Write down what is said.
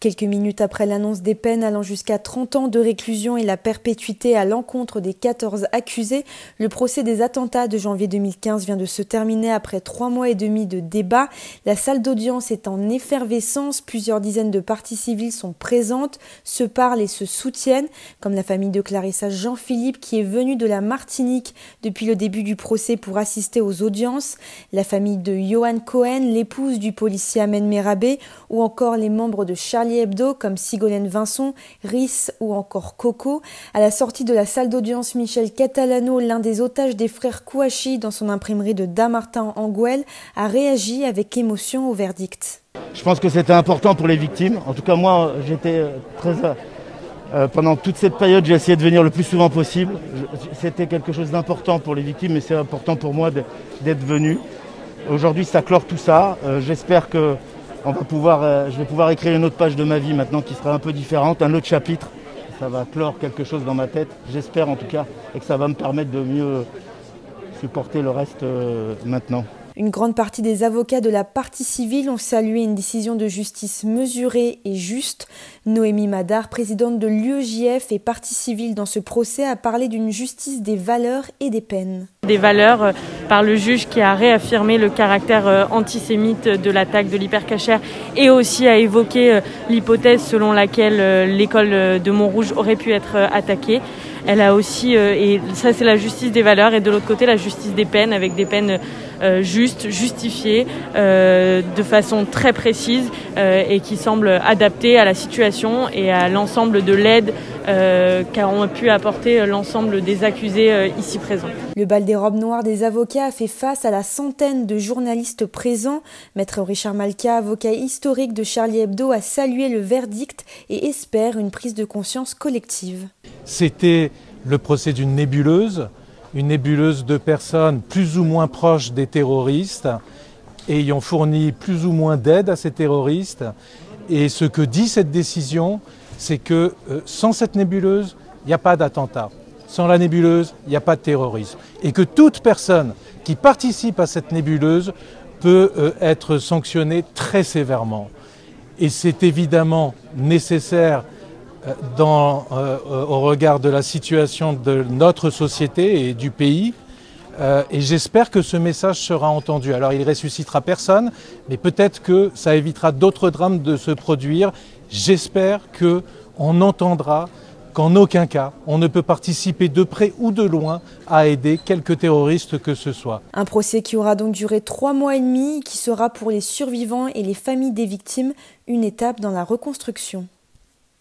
Quelques minutes après l'annonce des peines allant jusqu'à 30 ans de réclusion et la perpétuité à l'encontre des 14 accusés, le procès des attentats de janvier 2015 vient de se terminer après trois mois et demi de débat. La salle d'audience est en effervescence, plusieurs dizaines de parties civiles sont présentes, se parlent et se soutiennent, comme la famille de Clarissa Jean-Philippe qui est venue de la Martinique depuis le début du procès pour assister aux audiences, la famille de Johan Cohen, l'épouse du policier Amen Merabé, ou encore les membres de Charlie Hebdo comme Sigolène Vincent, Rhys ou encore Coco. À la sortie de la salle d'audience, Michel Catalano, l'un des otages des frères Kouachi dans son imprimerie de Damartin en a réagi avec émotion au verdict. Je pense que c'était important pour les victimes. En tout cas, moi, j'étais euh, très. Euh, pendant toute cette période, j'ai essayé de venir le plus souvent possible. C'était quelque chose d'important pour les victimes, mais c'est important pour moi d'être venu. Aujourd'hui, ça clore tout ça. Euh, j'espère que euh, je vais pouvoir écrire une autre page de ma vie maintenant qui sera un peu différente, un autre chapitre. Ça va clore quelque chose dans ma tête, j'espère en tout cas, et que ça va me permettre de mieux supporter le reste euh, maintenant. Une grande partie des avocats de la partie civile ont salué une décision de justice mesurée et juste. Noémie Madar, présidente de l'UEJF et partie civile dans ce procès, a parlé d'une justice des valeurs et des peines. Des valeurs euh, par le juge qui a réaffirmé le caractère euh, antisémite de l'attaque de l'hypercachère et aussi a évoqué euh, l'hypothèse selon laquelle l'école de Montrouge aurait pu être attaquée. Elle a aussi, et ça c'est la justice des valeurs, et de l'autre côté la justice des peines avec des peines euh, juste, justifié, euh, de façon très précise euh, et qui semble adaptée à la situation et à l'ensemble de l'aide qu'a pu apporter l'ensemble des accusés ici présents. Le bal des robes noires des avocats a fait face à la centaine de journalistes présents. Maître Richard Malka, avocat historique de Charlie Hebdo, a salué le verdict et espère une prise de conscience collective. C'était le procès d'une nébuleuse une nébuleuse de personnes plus ou moins proches des terroristes, ayant fourni plus ou moins d'aide à ces terroristes. Et ce que dit cette décision, c'est que euh, sans cette nébuleuse, il n'y a pas d'attentat. Sans la nébuleuse, il n'y a pas de terrorisme. Et que toute personne qui participe à cette nébuleuse peut euh, être sanctionnée très sévèrement. Et c'est évidemment nécessaire euh, au regard de la situation de notre société et du pays. Euh, et j'espère que ce message sera entendu. Alors il ressuscitera personne, mais peut-être que ça évitera d'autres drames de se produire. J'espère que on entendra qu'en aucun cas on ne peut participer de près ou de loin à aider quelque terroriste que ce soit. Un procès qui aura donc duré trois mois et demi, qui sera pour les survivants et les familles des victimes une étape dans la reconstruction.